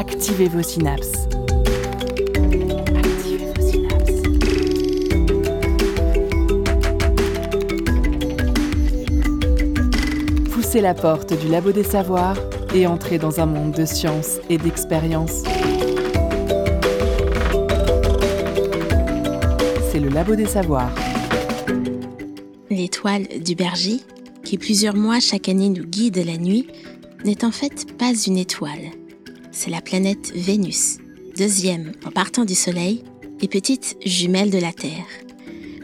Activez vos synapses. Poussez la porte du labo des savoirs et entrez dans un monde de science et d'expérience. C'est le labo des savoirs. L'étoile du berger, qui plusieurs mois chaque année nous guide la nuit, n'est en fait pas une étoile. C'est la planète Vénus, deuxième en partant du Soleil et petite jumelle de la Terre.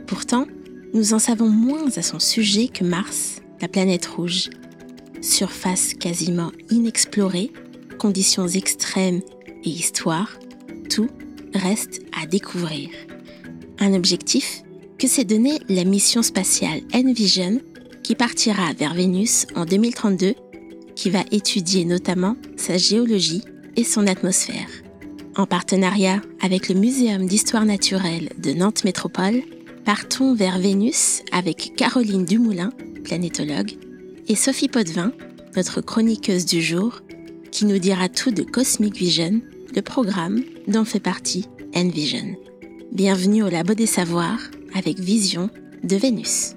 Pourtant, nous en savons moins à son sujet que Mars, la planète rouge. Surface quasiment inexplorée, conditions extrêmes et histoire, tout reste à découvrir. Un objectif que s'est donné la mission spatiale Envision qui partira vers Vénus en 2032, qui va étudier notamment sa géologie et son atmosphère. En partenariat avec le Muséum d'histoire naturelle de Nantes Métropole, partons vers Vénus avec Caroline Dumoulin, planétologue, et Sophie Potvin, notre chroniqueuse du jour, qui nous dira tout de Cosmic Vision, le programme dont fait partie Envision. Bienvenue au Labo des Savoirs avec Vision de Vénus.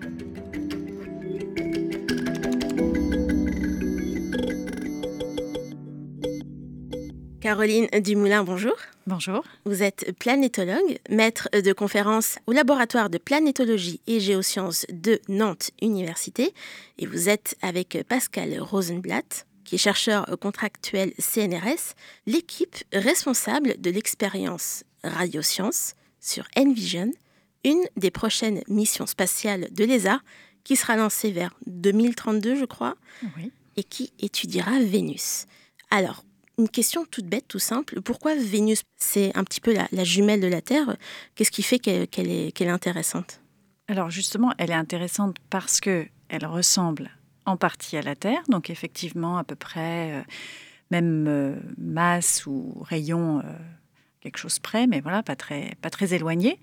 Caroline Dumoulin, bonjour. Bonjour. Vous êtes planétologue, maître de conférence au laboratoire de planétologie et géosciences de Nantes Université. Et vous êtes avec Pascal Rosenblatt, qui est chercheur contractuel CNRS, l'équipe responsable de l'expérience radiosciences sur Envision, une des prochaines missions spatiales de l'ESA, qui sera lancée vers 2032, je crois, Oui. et qui étudiera Vénus. Alors, une question toute bête, tout simple. Pourquoi Vénus C'est un petit peu la, la jumelle de la Terre. Qu'est-ce qui fait qu'elle est intéressante? Alors justement, elle est intéressante parce que elle ressemble en partie à la Terre, donc effectivement à peu près euh, même euh, masse ou rayon, euh, quelque chose près, mais voilà, pas très, pas très éloigné.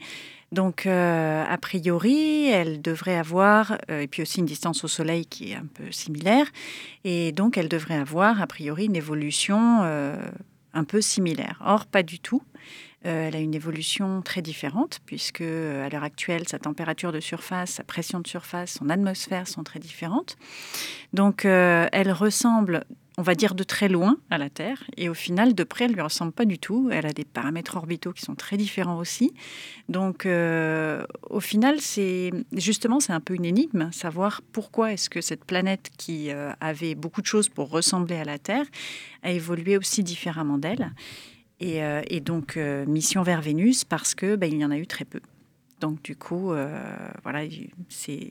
Donc euh, a priori, elle devrait avoir, euh, et puis aussi une distance au Soleil qui est un peu similaire, et donc elle devrait avoir a priori une évolution euh, un peu similaire. Or, pas du tout. Elle a une évolution très différente puisque à l'heure actuelle, sa température de surface, sa pression de surface, son atmosphère sont très différentes. Donc, elle ressemble, on va dire, de très loin à la Terre et au final, de près, elle lui ressemble pas du tout. Elle a des paramètres orbitaux qui sont très différents aussi. Donc, euh, au final, c'est justement, c'est un peu une énigme, savoir pourquoi est-ce que cette planète qui euh, avait beaucoup de choses pour ressembler à la Terre a évolué aussi différemment d'elle. Et, euh, donc, mission vers Vénus, parce que ben, il y en a eu très peu. Donc, du coup, voilà, il- c'est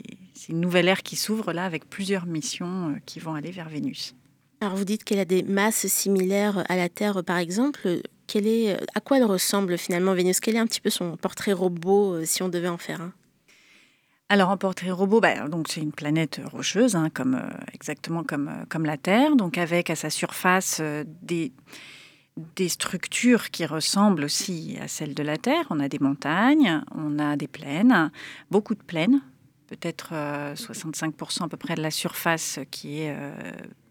une nouvelle ère qui s'ouvre là avec plusieurs missions qui vont aller vers Vénus. Alors, vous dites qu'elle a des masses similaires à la Terre, par exemple. Quelle est, à quoi elle ressemble finalement Vénus? Quel est un petit peu son portrait robot, euh, si on devait en faire un? Alors, en portrait robot, ben, donc c'est une planète rocheuse, hein, comme, euh, exactement comme, euh, comme la Terre, donc avec à sa surface des, des structures qui ressemblent aussi à celles de la Terre. On a des montagnes, on a des plaines, beaucoup de plaines, peut-être euh, 65% à peu près de la surface qui est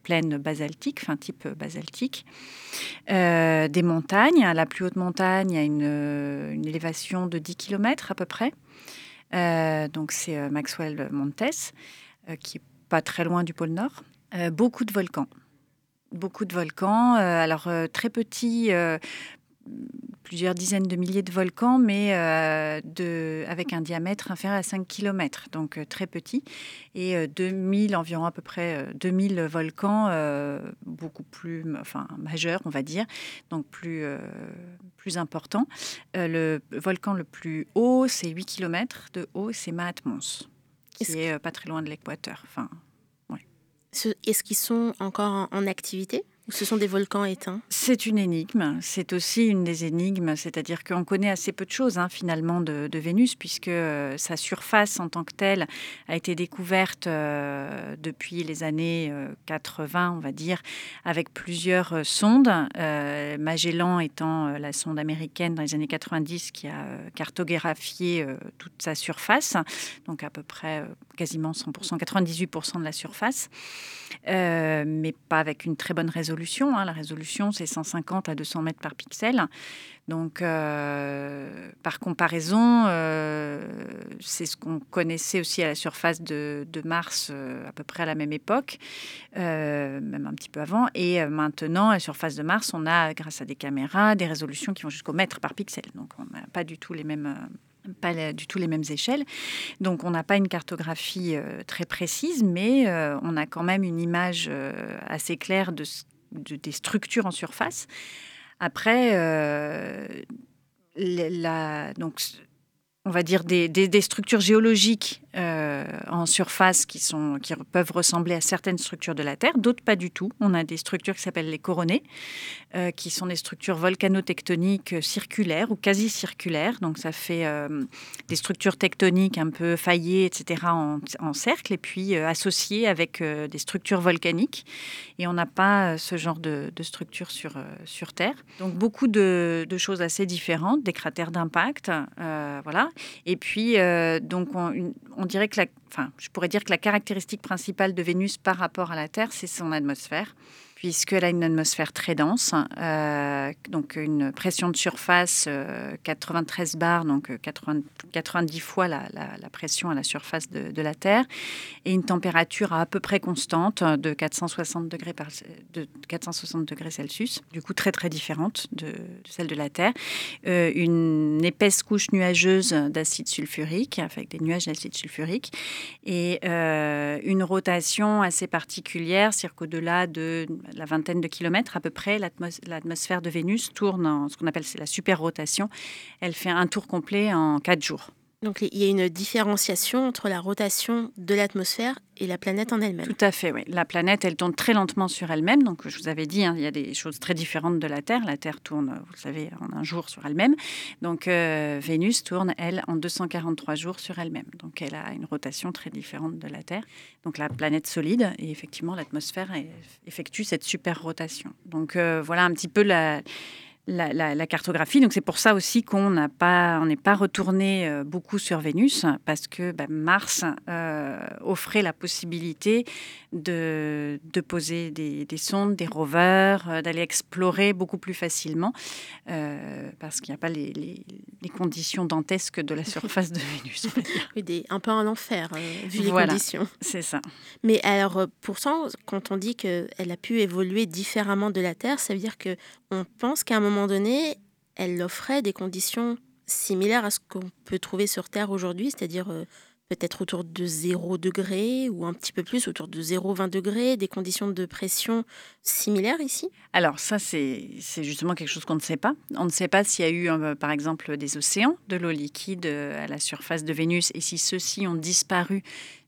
euh, plaine basaltique, enfin type basaltique. Euh, des montagnes, la plus haute montagne a une, euh, une élévation de 10 km à peu près. Euh, donc c'est euh, Maxwell Montes, euh, qui est pas très loin du pôle Nord. Euh, beaucoup de volcans. Beaucoup de volcans. euh, alors euh, très petits, euh, plusieurs dizaines de milliers de volcans, mais euh, de, avec un diamètre inférieur à 5 km, donc euh, très petit. Et euh, 2000, environ à peu près euh, 2000 volcans, euh, beaucoup plus enfin, majeurs, on va dire, donc plus, plus importants. Le volcan le plus haut, c'est 8 km de haut, c'est Mahatmos, qui est pas très loin de l'équateur. Enfin, Ce- Est-ce qu'ils sont encore en, en activité? Ou ce sont des volcans éteints C'est une énigme. C'est aussi une des énigmes, c'est-à-dire qu'on connaît assez peu de choses hein, finalement de, Vénus, puisque euh, sa surface en tant que telle a été découverte euh, depuis les années euh, 80, on va dire, avec plusieurs euh, sondes. Euh, Magellan étant euh, la sonde américaine dans les années 90 qui a euh, cartographié euh, toute sa surface, donc à peu près euh, quasiment 100%, 98% de la surface, euh, mais pas avec une très bonne résolution. Hein. La résolution, c'est 150 à 200 mètres par pixel. Donc, euh, par comparaison, euh, c'est ce qu'on connaissait aussi à la surface de, Mars à peu près à la même époque, même un petit peu avant. Et maintenant, à la surface de Mars, on a, grâce à des caméras, des résolutions qui vont jusqu'au mètre par pixel. Donc, on n'a pas du tout les mêmes pas du tout les mêmes échelles. Donc on n'a pas une cartographie euh, très précise, mais euh, on a quand même une image euh, assez claire de, des structures en surface. Après, donc, on va dire des structures géologiques euh, en surface qui, sont, qui peuvent ressembler à certaines structures de la Terre, d'autres pas du tout. On a des structures qui s'appellent les coronées, euh, qui sont des structures volcanotectoniques circulaires ou quasi circulaires. Donc ça fait euh, des structures tectoniques un peu faillées, etc., en, cercle, et puis associées avec des structures volcaniques. Et on n'a pas ce genre de, de structure sur, sur Terre. Donc beaucoup de, choses assez différentes, des cratères d'impact, voilà. Et puis donc on, on on dirait que la, enfin, je pourrais dire que la caractéristique principale de Vénus par rapport à la Terre, c'est son atmosphère puisqu'elle a une atmosphère très dense, euh, donc une pression de surface 93 euh, bars, donc 90 euh, fois la, pression à la surface de, la Terre, et une température à, peu près constante de 460 degrés, par, de 460 degrés Celsius, du coup très très différente de, celle de la Terre, une épaisse couche nuageuse d'acide sulfurique, avec des nuages d'acide sulfurique, et une rotation assez particulière, c'est-à-dire qu'au-delà de la vingtaine de kilomètres à peu près, l'atmosphère de Vénus tourne en ce qu'on appelle la super rotation. Elle fait un tour complet en quatre jours. Donc il y a une différenciation entre la rotation de l'atmosphère et la planète en elle-même. Tout à fait, oui. La planète, elle tourne très lentement sur elle-même. Donc je vous avais dit, hein, il y a des choses très différentes de la Terre. La Terre tourne, vous le savez, en un jour sur elle-même. Donc euh, Vénus tourne, elle, en 243 jours sur elle-même. Donc elle a une rotation très différente de la Terre. Donc la planète solide, et effectivement, l'atmosphère effectue cette super rotation. Donc euh, voilà un petit peu la la, cartographie. Donc c'est pour ça aussi qu'on n'a pas, on n'est pas retourné euh, beaucoup sur Vénus parce que bah, Mars euh, offrait la possibilité de, de poser des, sondes, des rovers, euh, d'aller explorer beaucoup plus facilement parce qu'il n'y a pas les, les, conditions dantesques de la surface de Vénus. des, un peu un enfer vu les conditions. C'est ça. Mais alors pourtant, quand on dit qu'elle a pu évoluer différemment de la Terre, ça veut dire que on pense qu'à un moment donné, elle offrait des conditions similaires à ce qu'on peut trouver sur Terre aujourd'hui, c'est-à-dire euh, peut-être autour de 0 degré ou un petit peu plus, autour de 0,20 degrés, des conditions de pression similaires ici? Alors ça, c'est justement quelque chose qu'on ne sait pas. On ne sait pas s'il y a eu, euh, par exemple, des océans, de l'eau liquide euh, à la surface de Vénus, et si ceux-ci ont disparu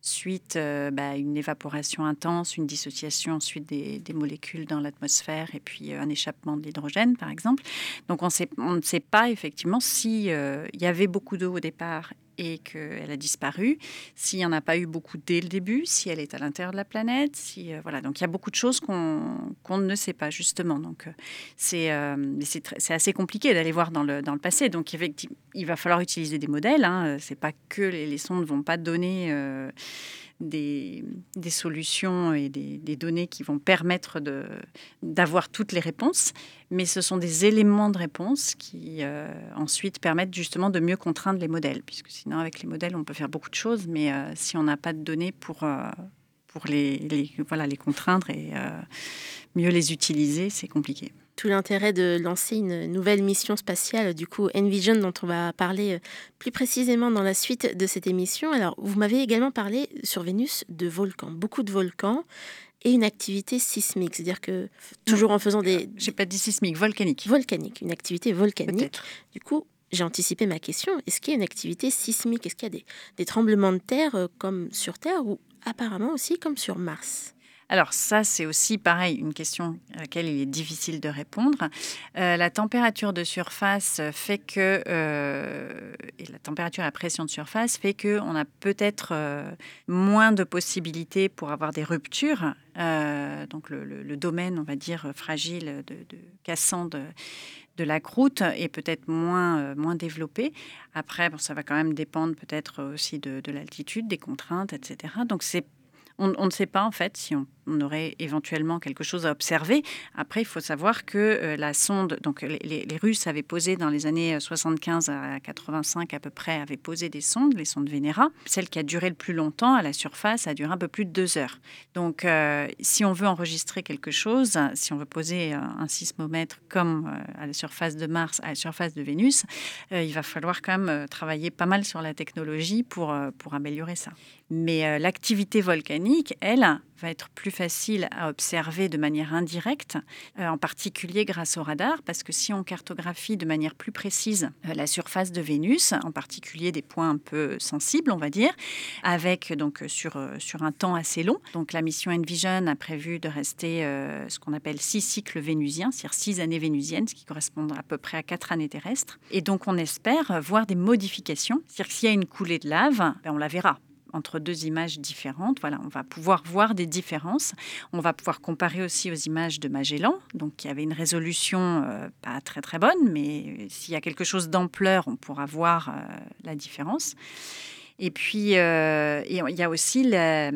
suite euh, bah, une évaporation intense, une dissociation ensuite des, molécules dans l'atmosphère et puis un échappement de l'hydrogène, par exemple. Donc on, ne sait pas effectivement s'il il y avait beaucoup d'eau au départ et qu'elle a disparu, s'il n'y en a pas eu beaucoup dès le début, si elle est à l'intérieur de la planète, si euh, voilà. Donc il y a beaucoup de choses qu'on ne sait pas justement. Donc euh, c'est euh, c'est assez compliqué d'aller voir dans le, dans le passé. Donc effectivement, il va falloir utiliser des modèles. Hein. C'est pas que les, les sondes ne vont pas donner des, solutions et des, données qui vont permettre d'avoir toutes les réponses, mais ce sont des éléments de réponse qui euh, ensuite permettent justement de mieux contraindre les modèles, puisque sinon avec les modèles on peut faire beaucoup de choses, mais euh, si on n'a pas de données pour, euh, pour les, voilà, les contraindre et mieux les utiliser, c'est compliqué tout l'intérêt de lancer une nouvelle mission spatiale, du coup Envision, dont on va parler euh, plus précisément dans la suite de cette émission. Alors, vous m'avez également parlé sur Vénus de volcans, beaucoup de volcans et une activité sismique, c'est-à-dire que toujours en faisant des... J'ai pas dit sismique, volcanique. Volcanique, une activité volcanique. Du coup, j'ai anticipé ma question. Est-ce qu'il y a une activité sismique? Est-ce qu'il y a des, des tremblements de terre euh, comme sur Terre ou apparemment aussi comme sur Mars? Alors ça, c'est aussi pareil, une question à laquelle il est difficile de répondre. Euh, la température de surface fait que, euh, et la température et la pression de surface fait qu'on a peut-être euh, moins de possibilités pour avoir des ruptures. donc le, domaine, on va dire, fragile, de, cassant de, de la croûte est peut-être moins, moins développé. Après, bon, ça va quand même dépendre peut-être aussi de, de l'altitude, des contraintes, etc. Donc c'est on, ne sait pas en fait si on on aurait éventuellement quelque chose à observer. Après, il faut savoir que euh, la sonde, donc les, Russes avaient posé dans les années 75 à 85 à peu près, avaient posé des sondes, les sondes Venera. Celle qui a duré le plus longtemps à la surface a duré un peu plus de deux heures. Donc, euh, si on veut enregistrer quelque chose, si on veut poser un sismomètre comme euh, à la surface de Mars, à la surface de Vénus, il va falloir quand même travailler pas mal sur la technologie pour, pour améliorer ça. Mais l'activité volcanique, elle, va être plus facile à observer de manière indirecte, euh, en particulier grâce au radar, parce que si on cartographie de manière plus précise euh, la surface de Vénus, en particulier des points un peu sensibles, on va dire, avec donc sur, euh, sur un temps assez long. Donc la mission Envision a prévu de rester ce qu'on appelle six cycles vénusiens, c'est-à-dire six années vénusiennes, ce qui correspond à peu près à quatre années terrestres. Et donc on espère voir des modifications, c'est-à-dire que s'il y a une coulée de lave, ben, on la verra entre deux images différentes. Voilà, on va pouvoir voir des différences. On va pouvoir comparer aussi aux images de Magellan, donc qui avait une résolution euh, pas très très bonne, mais s'il y a quelque chose d'ampleur, on pourra voir euh, la différence. Et puis, euh, il y a aussi la,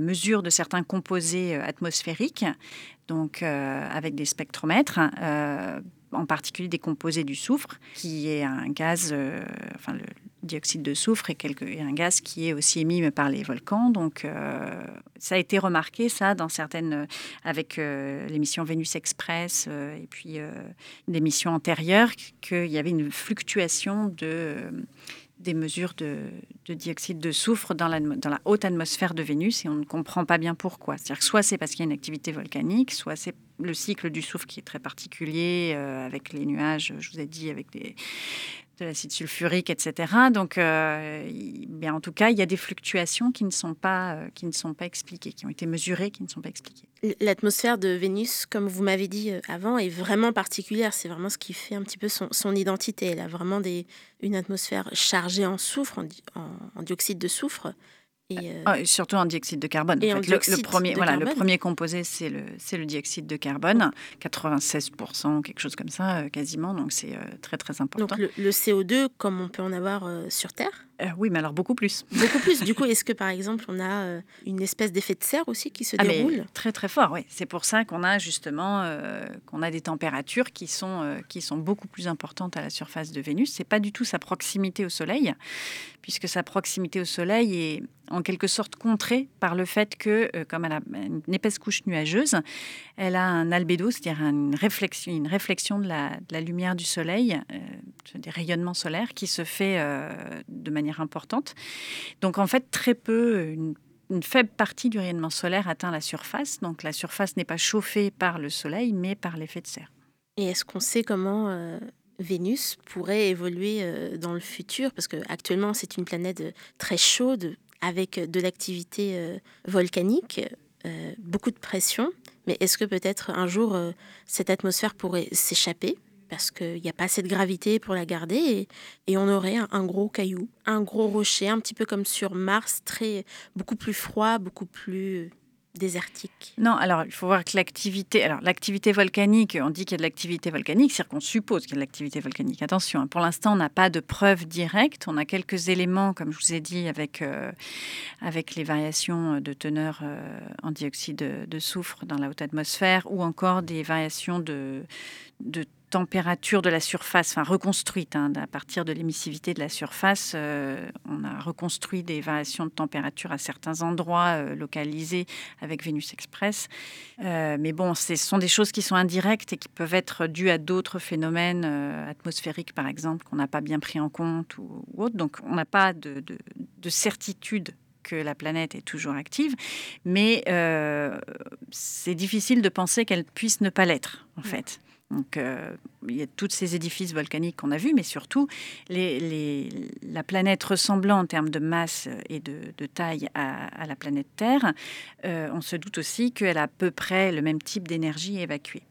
mesure de certains composés atmosphériques, donc avec des spectromètres en particulier des composés du soufre, qui est un gaz, dioxyde de soufre quelque, un gaz qui est aussi émis par les volcans. Donc, euh, ça a été remarqué, ça, dans certaines, avec euh, l'émission Vénus Express euh, et puis des missions antérieures, qu'il y avait une fluctuation de, des mesures de, dioxyde de soufre dans la, dans la, haute atmosphère de Vénus et on ne comprend pas bien pourquoi. C'est-à-dire que soit c'est parce qu'il y a une activité volcanique, soit c'est le cycle du soufre qui est très particulier avec les nuages, je vous ai dit, avec des, de l'acide sulfurique, etc. Donc, euh, en tout cas, il y a des fluctuations qui ne sont pas euh, qui ne sont pas expliquées, qui ont été mesurées, qui ne sont pas expliquées. L'atmosphère de Vénus, comme vous m'avez dit euh, avant, est vraiment particulière. C'est vraiment ce qui fait un petit peu son, son identité. Elle a vraiment des, une atmosphère chargée en soufre, en dioxyde de soufre. Euh, ah, surtout en dioxyde de carbone. le, premier, voilà, le premier composé, c'est le, le dioxyde de carbone, 96%, quelque chose comme ça, euh, quasiment. Donc c'est euh, très très important. Donc le, CO2, comme on peut en avoir sur Terre Oui, mais alors beaucoup plus. Beaucoup plus. du coup, est-ce que par exemple, on a une espèce d'effet de serre aussi qui se ah, déroule? Très très fort, oui. C'est pour ça qu'on a justement qu'on a des températures qui sont, qui sont beaucoup plus importantes à la surface de Vénus. C'est pas du tout sa proximité au Soleil, puisque sa proximité au Soleil est en quelque sorte contrée par le fait que, euh, comme elle a une épaisse couche nuageuse, elle a un albédo, c'est-à-dire une réflexion, une réflexion de la, lumière du Soleil, euh, des rayonnements solaires, qui se fait euh, de manière importante. Donc en fait, très peu, une, faible partie du rayonnement solaire atteint la surface. Donc la surface n'est pas chauffée par le Soleil, mais par l'effet de serre. Et est-ce qu'on sait comment Vénus pourrait évoluer dans le futur? Parce qu'actuellement, c'est une planète très chaude, avec de l'activité euh, volcanique, euh, beaucoup de pression. Mais est-ce que peut-être un jour euh, cette atmosphère pourrait s'échapper? Parce qu'il n'y a pas assez de gravité pour la garder et, on aurait un, gros caillou, un gros rocher, un petit peu comme sur Mars, très beaucoup plus froid, beaucoup plus désertique Non, alors il faut voir que l'activité, alors l'activité volcanique, on dit qu'il y a de l'activité volcanique, c'est-à-dire qu'on suppose qu'il y a de l'activité volcanique. Attention, hein, pour l'instant, on n'a pas de preuves directes. On a quelques éléments, comme je vous ai dit, avec euh, avec les variations de teneur euh, en dioxyde de, soufre dans la haute atmosphère, ou encore des variations de température de la surface, enfin reconstruite hein, à partir de l'émissivité de la surface. Euh, on a reconstruit des variations de température à certains endroits euh, localisés avec Vénus Express. Euh, mais bon, ce sont des choses qui sont indirectes et qui peuvent être dues à d'autres phénomènes atmosphériques, par exemple, qu'on n'a pas bien pris en compte ou, autre. Donc on n'a pas de, de, certitude que la planète est toujours active, mais c'est difficile de penser qu'elle puisse ne pas l'être, en fait. Donc, euh, il y a tous ces édifices volcaniques qu'on a vus, mais surtout, la planète ressemblant en termes de masse et de, taille à, la planète Terre, euh, on se doute aussi qu'elle a à peu près le même type d'énergie évacuée.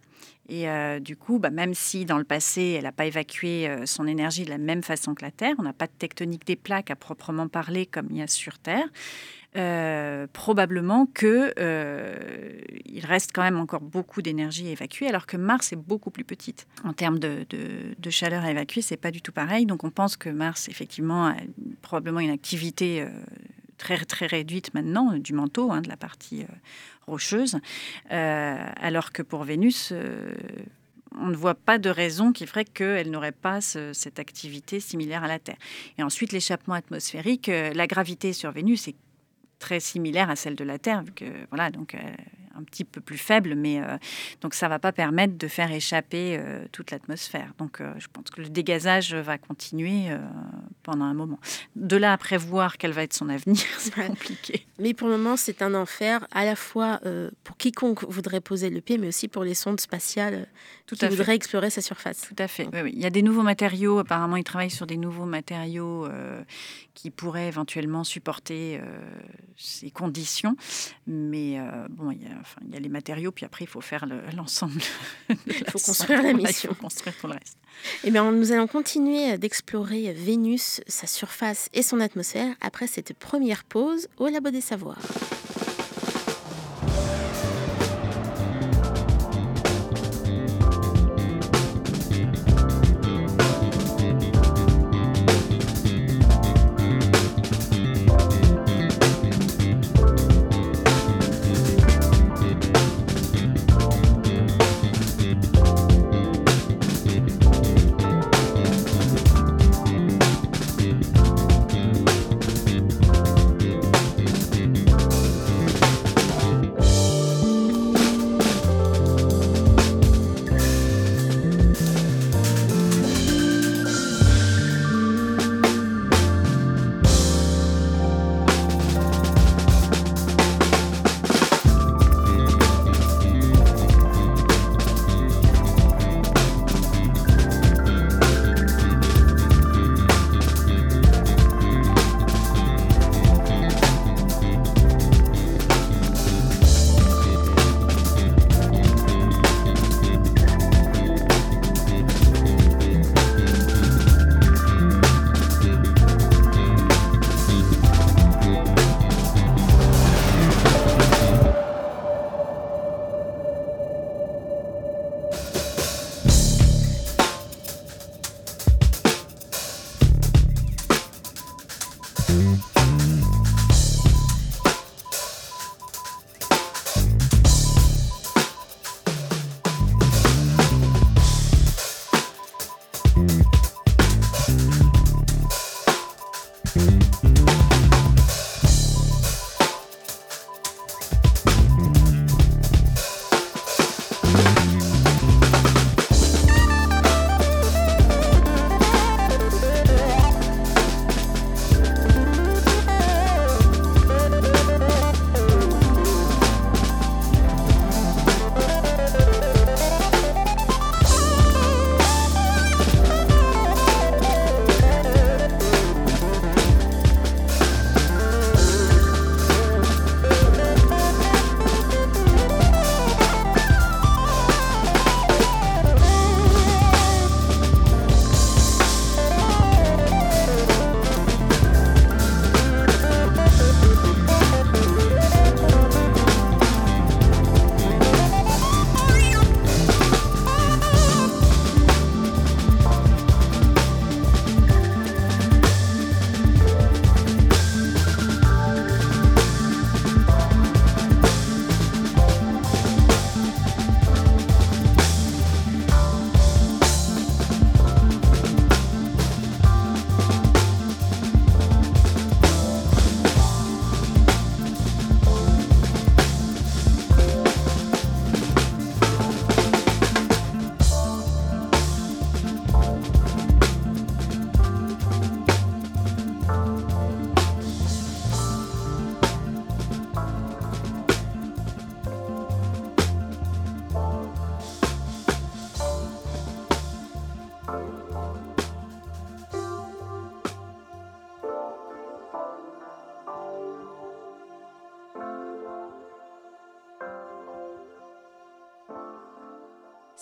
Et euh, du coup, bah, même si dans le passé, elle n'a pas évacué son énergie de la même façon que la Terre, on n'a pas de tectonique des plaques à proprement parler comme il y a sur Terre, euh, probablement que euh, il reste quand même encore beaucoup d'énergie à évacuer, alors que Mars est beaucoup plus petite. En termes de, chaleur à évacuer, c'est pas du tout pareil. Donc on pense que Mars, effectivement, a probablement une activité euh, très très réduite maintenant du manteau, hein, de la partie rocheuse, alors que pour Vénus, on ne voit pas de raison qui ferait qu'elle n'aurait pas cette activité similaire à la Terre. Et ensuite, l'échappement atmosphérique, la gravité sur Vénus est très similaire à celle de la Terre, que voilà, donc un petit peu plus faible, mais euh, donc ça va pas permettre de faire échapper euh, toute l'atmosphère. Donc euh, je pense que le dégazage va continuer pendant un moment. De là à prévoir quel va être son avenir, c'est compliqué. Mais pour le moment, c'est un enfer à la fois pour quiconque voudrait poser le pied, mais aussi pour les sondes spatiales Tout qui voudraient explorer sa surface. Tout à fait. Oui, oui. Il y a des nouveaux matériaux. Apparemment, ils travaillent sur des nouveaux matériaux qui pourraient éventuellement supporter ces conditions. Mais bon, il y a il y a les matériaux, puis après, il faut faire l'ensemble. il faut construire la mission. Il faut construire tout le reste. Eh bien, nous allons continuer d'explorer Vénus, sa surface et son atmosphère après cette première pause au Labo des Savoirs.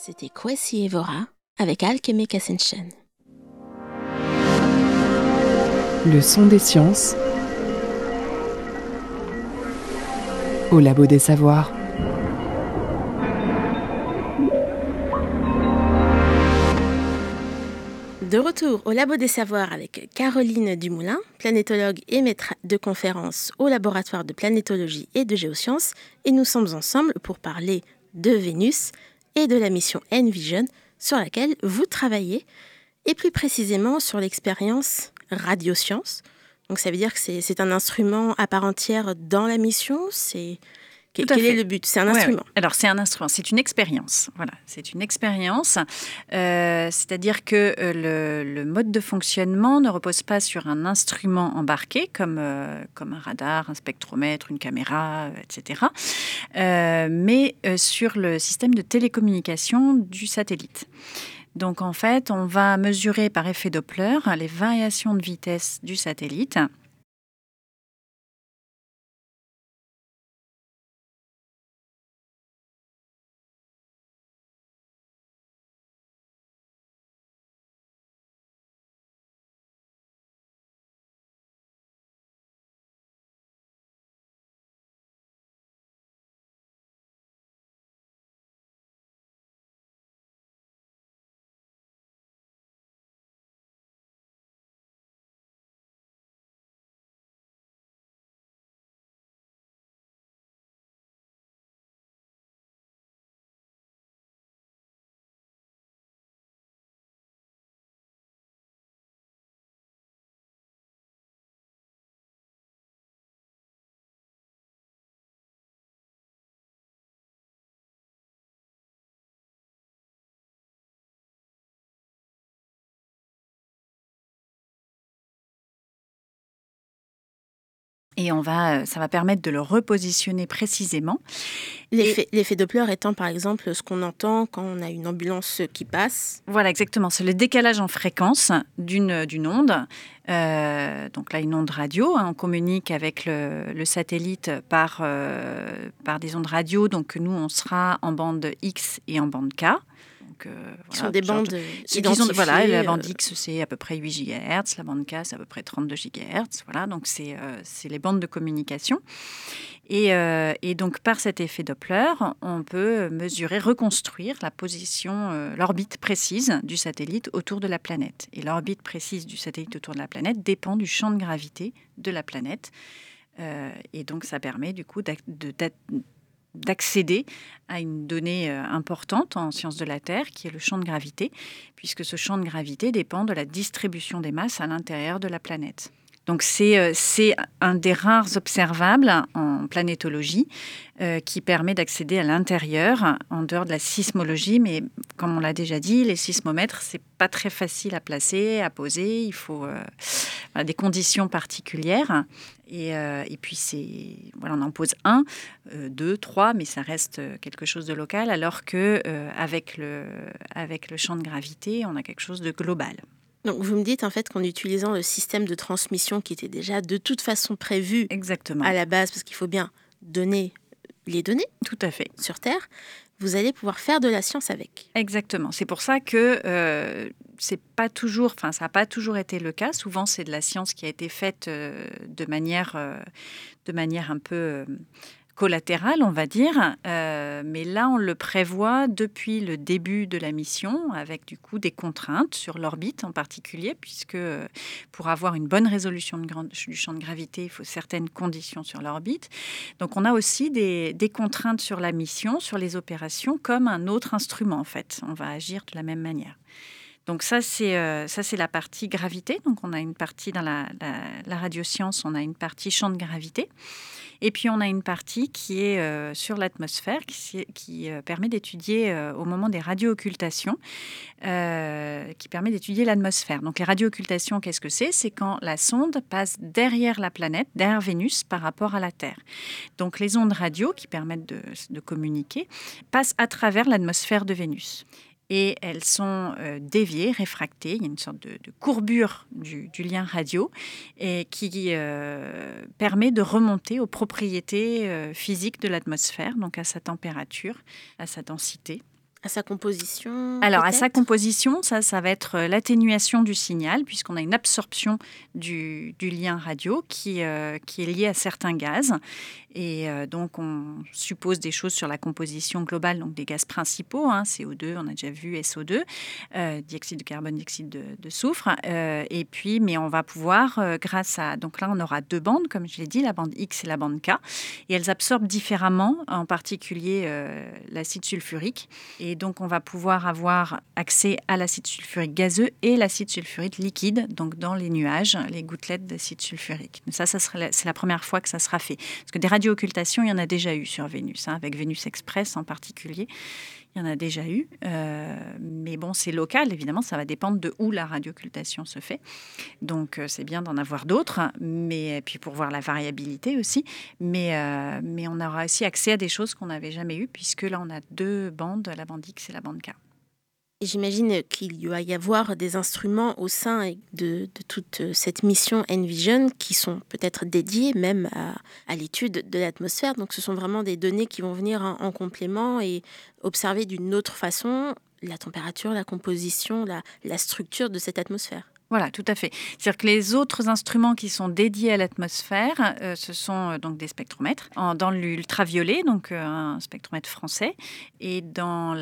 C'était Kwesi Evora avec Alchemic Ascension. Le son des sciences au labo des savoirs. De retour retour au Labo des Savoirs avec Caroline Dumoulin, planétologue et maître de conférence au laboratoire de planétologie et de géosciences, et nous sommes ensemble pour parler de Vénus de la mission Envision sur laquelle vous travaillez, et plus précisément sur l'expérience radioscience. Donc ça veut dire que c'est un instrument à part entière dans la mission, c'est quel, est le but? C'est un instrument. Alors c'est un instrument, c'est une expérience. Voilà, c'est une expérience. Euh, c'est-à-dire que euh, le, mode de fonctionnement ne repose pas sur un instrument embarqué comme euh, comme un radar, un spectromètre, une caméra, etc. mais sur le système de télécommunication du satellite. Donc en fait, on va mesurer par effet Doppler les variations de vitesse du satellite et on va, euh, ça va permettre de le repositionner précisément. L'effet Doppler étant par exemple ce qu'on entend quand on a une ambulance qui passe. Voilà, exactement. C'est le décalage en fréquence d'une onde. Euh, donc là, une onde radio. Hein. on communique avec le, satellite par, euh, par des ondes radio. Donc nous, on sera en bande X et en bande K. Donc, voilà, sont des bandes identifiées. voilà, la bande X, c'est à peu près 8 GHz, la bande K, c'est à peu près 32 GHz. Voilà, donc c'est les bandes de communication. Et, et, donc, par cet effet Doppler, on peut mesurer, reconstruire la position, l'orbite précise du satellite autour de la planète. Et l'orbite précise du satellite autour de la planète dépend du champ de gravité de la planète. et donc, ça permet du coup de, d'accéder à une donnée euh, importante en sciences de la Terre, qui est le champ de gravité, puisque ce champ de gravité dépend de la distribution des masses à l'intérieur de la planète. Donc euh, c'est un des rares observables en planétologie euh, qui permet d'accéder à l'intérieur en dehors de la sismologie. Mais comme on l'a déjà dit, les sismomètres, c'est pas très facile à placer, à poser. Il faut euh, des conditions particulières. Et, et puis c'est voilà, on en pose un, deux, trois, mais ça reste quelque chose de local. Alors que avec le avec le champ de gravité, on a quelque chose de global. Donc vous me dites en fait qu'en utilisant le système de transmission qui était déjà de toute façon prévu Exactement. à la base, parce qu'il faut bien donner les données Tout à fait. sur Terre, vous allez pouvoir faire de la science avec. Exactement. C'est pour ça que euh, c'est pas toujours, enfin ça n'a pas toujours été le cas. Souvent c'est de la science qui a été faite euh, de manière, euh, de manière un peu collatéral, on va dire. Euh, mais là, on le prévoit depuis le début de la mission, avec du coup des contraintes sur l'orbite en particulier, puisque euh, pour avoir une bonne résolution du champ de gravité, il faut certaines conditions sur l'orbite. Donc, on a aussi des, contraintes sur la mission, sur les opérations, comme un autre instrument en fait. On va agir de la même manière. Donc ça, c'est euh, la partie gravité. Donc on a une partie dans la, la radioscience, on a une partie champ de gravité. Et puis on a une partie qui est euh, sur l'atmosphère, qui, euh, permet d'étudier euh, au moment des radiooccultations, qui permet d'étudier l'atmosphère. Donc les radiooccultations, qu'est-ce que c'est? C'est quand la sonde passe derrière la planète, derrière Vénus, par rapport à la Terre. Donc les ondes radio, qui permettent de communiquer, passent à travers l'atmosphère de Vénus et elles sont euh, déviées, réfractées. Il y a une sorte de, courbure du, lien radio et qui euh, permet de remonter aux propriétés euh, physiques de l'atmosphère, donc à sa température, à sa densité. À sa composition Alors, à sa composition, ça, ça va être euh, l'atténuation du signal, puisqu'on a une absorption du, lien radio qui, euh, qui est lié à certains gaz. Et euh, donc, on suppose des choses sur la composition globale, donc des gaz principaux, hein, CO2, on a déjà vu SO2, dioxyde de carbone, dioxyde de, soufre. et puis, mais on va pouvoir, grâce à. Donc là, on aura deux bandes, comme je l'ai dit, la bande X et la bande K. Et elles absorbent différemment, en particulier l'acide sulfurique. Et et donc, on va pouvoir avoir accès à l'acide sulfurique gazeux et l'acide sulfurique liquide, donc dans les nuages, les gouttelettes d'acide sulfurique. ça, ça c'est la première fois que ça sera fait. Parce que des radiooccultations, il y en a déjà eu sur Vénus, hein, avec Vénus Express en particulier. Il y en a déjà eu. Euh, mais bon, c'est local, évidemment, ça va dépendre de où la radiooccultation se fait. Donc, euh, c'est bien d'en avoir d'autres, mais puis pour voir la variabilité aussi. Mais, euh, mais on aura aussi accès à des choses qu'on n'avait jamais eues, puisque là, on a deux bandes, la bande X et la bande K. J'imagine qu'il va y avoir des instruments au sein de, toute cette mission Envision qui sont peut-être dédiés même à, l'étude de l'atmosphère. Donc ce sont vraiment des données qui vont venir en, complément et observer d'une autre façon la température, la composition, la structure de cette atmosphère. Voilà, tout à fait. C'est-à-dire que les autres instruments qui sont dédiés à l'atmosphère, euh, ce sont euh, donc des spectromètres. dans l'ultraviolet, donc euh, un spectromètre français, et dans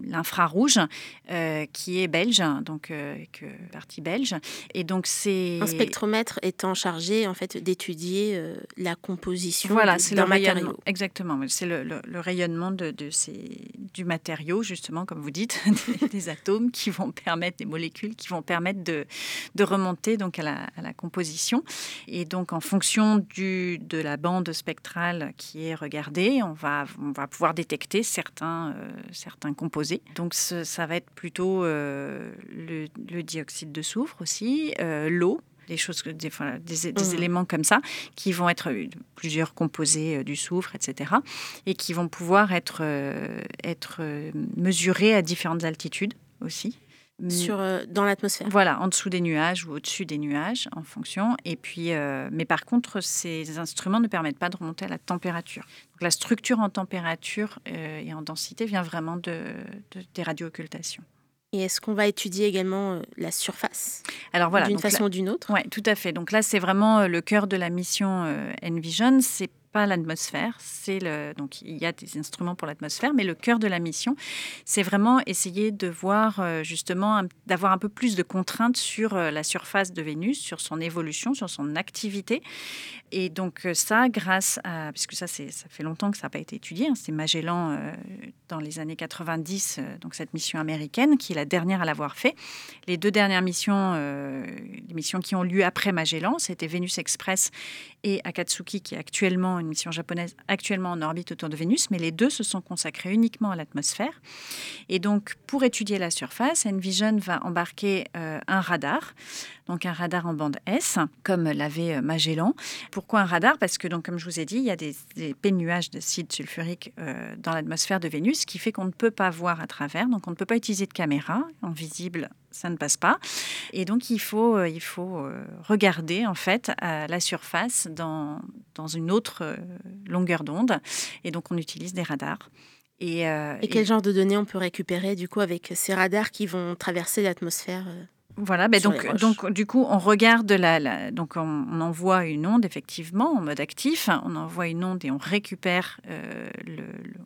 l'infrarouge, qui est belge, donc avec partie belge. Et donc c'est un spectromètre étant chargé en fait d'étudier la composition voilà, c'est le matériau. Exactement, c'est le, rayonnement de, ces, du matériau justement, comme vous dites, des, des atomes qui vont permettre, des molécules qui vont permettre de, remonter donc à la, composition. Et donc, en fonction du, de la bande spectrale qui est regardée, on va, on va pouvoir détecter certains, euh, certains composés. Donc, ça va être plutôt euh, le, dioxyde de soufre aussi, euh, l'eau des choses, des, des, des mmh. éléments comme ça, qui vont être plusieurs composés du soufre, etc., et qui vont pouvoir être, être mesurés à différentes altitudes aussi. Sur, euh, dans l'atmosphère. Voilà, en dessous des nuages ou au-dessus des nuages, en fonction. Et puis, euh, mais par contre, ces instruments ne permettent pas de remonter à la température. Donc, la structure en température euh, et en densité vient vraiment de, des radiooccultations. Et est-ce qu'on va étudier également la surface Alors voilà, d'une façon ou d'une autre? Oui, tout à fait. Donc là, c'est vraiment le cœur de la mission Envision. C'est l'atmosphère. C'est le donc il y a des instruments pour l'atmosphère, mais le cœur de la mission, c'est vraiment essayer de voir euh, justement d'avoir un peu plus de contraintes sur euh, la surface de Vénus, sur son évolution, sur son activité. Et donc euh, ça, grâce à puisque ça ça fait longtemps que ça n'a pas été étudié. Hein, c'est Magellan dans les années 90, donc cette mission américaine qui est la dernière à l'avoir fait. Les deux dernières missions, les missions qui ont lieu après Magellan, c'était Vénus Express et Akatsuki qui est actuellement une mission japonaise actuellement en orbite autour de Vénus, mais les deux se sont consacrés uniquement à l'atmosphère. Et donc, pour étudier la surface, Envision va embarquer euh, un radar, donc un radar en bande S, comme l'avait euh, Magellan. Pourquoi un radar? Parce que, donc, comme je vous ai dit, il y a des, des nuages d'acide sulfurique euh, dans l'atmosphère de Vénus, ce qui fait qu'on ne peut pas voir à travers, donc on ne peut pas utiliser de caméra en visible ça ne passe pas. Et donc, il faut, il faut regarder, en fait, la surface dans, dans une autre longueur d'onde. Et donc, on utilise des radars. Et, euh, et quel genre de données on peut récupérer du coup avec ces radars qui vont traverser l'atmosphère euh? Voilà, ben donc, donc du coup, on regarde la, donc on, envoie une onde effectivement en mode actif. On envoie une onde et on récupère euh,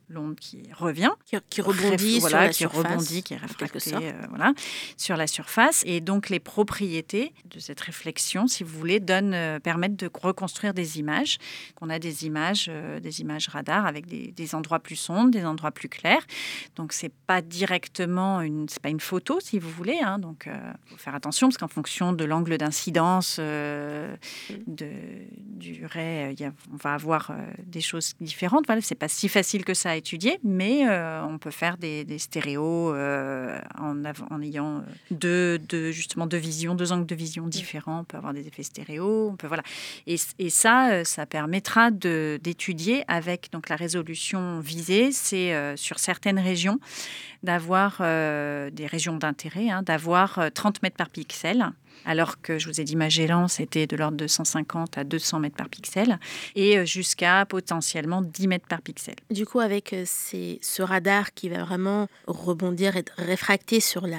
l'onde qui revient, qui, rebondit sur la qui rebondit, qui est réfractée, euh, voilà, sur la surface. Et donc les propriétés de cette réflexion, si vous voulez, donnent, euh, permettent de reconstruire des images. Qu'on a des images, des images radar avec des, des, endroits plus sombres, des endroits plus clairs. Donc c'est pas directement une, c'est pas une photo si vous voulez. Hein, donc faire attention parce qu'en fonction de l'angle d'incidence euh, du ray, euh, on va avoir euh, des choses différentes. Voilà, c'est pas si facile que ça à étudier, mais on peut faire des, stéréos en, en, ayant deux, deux, justement deux visions, deux angles de vision différents. On peut avoir des effets stéréo. On peut voilà. Et, et ça, ça permettra d'étudier avec donc la résolution visée. C'est sur certaines régions d'avoir des régions d'intérêt, hein, d'avoir 30 mètres par pixel alors que je vous ai dit Magellan, c'était de l'ordre de 150 à 200 mètres par pixel, et euh, jusqu'à potentiellement 10 mètres par pixel. Du coup, avec euh, ce radar qui va vraiment rebondir et réfracter sur la,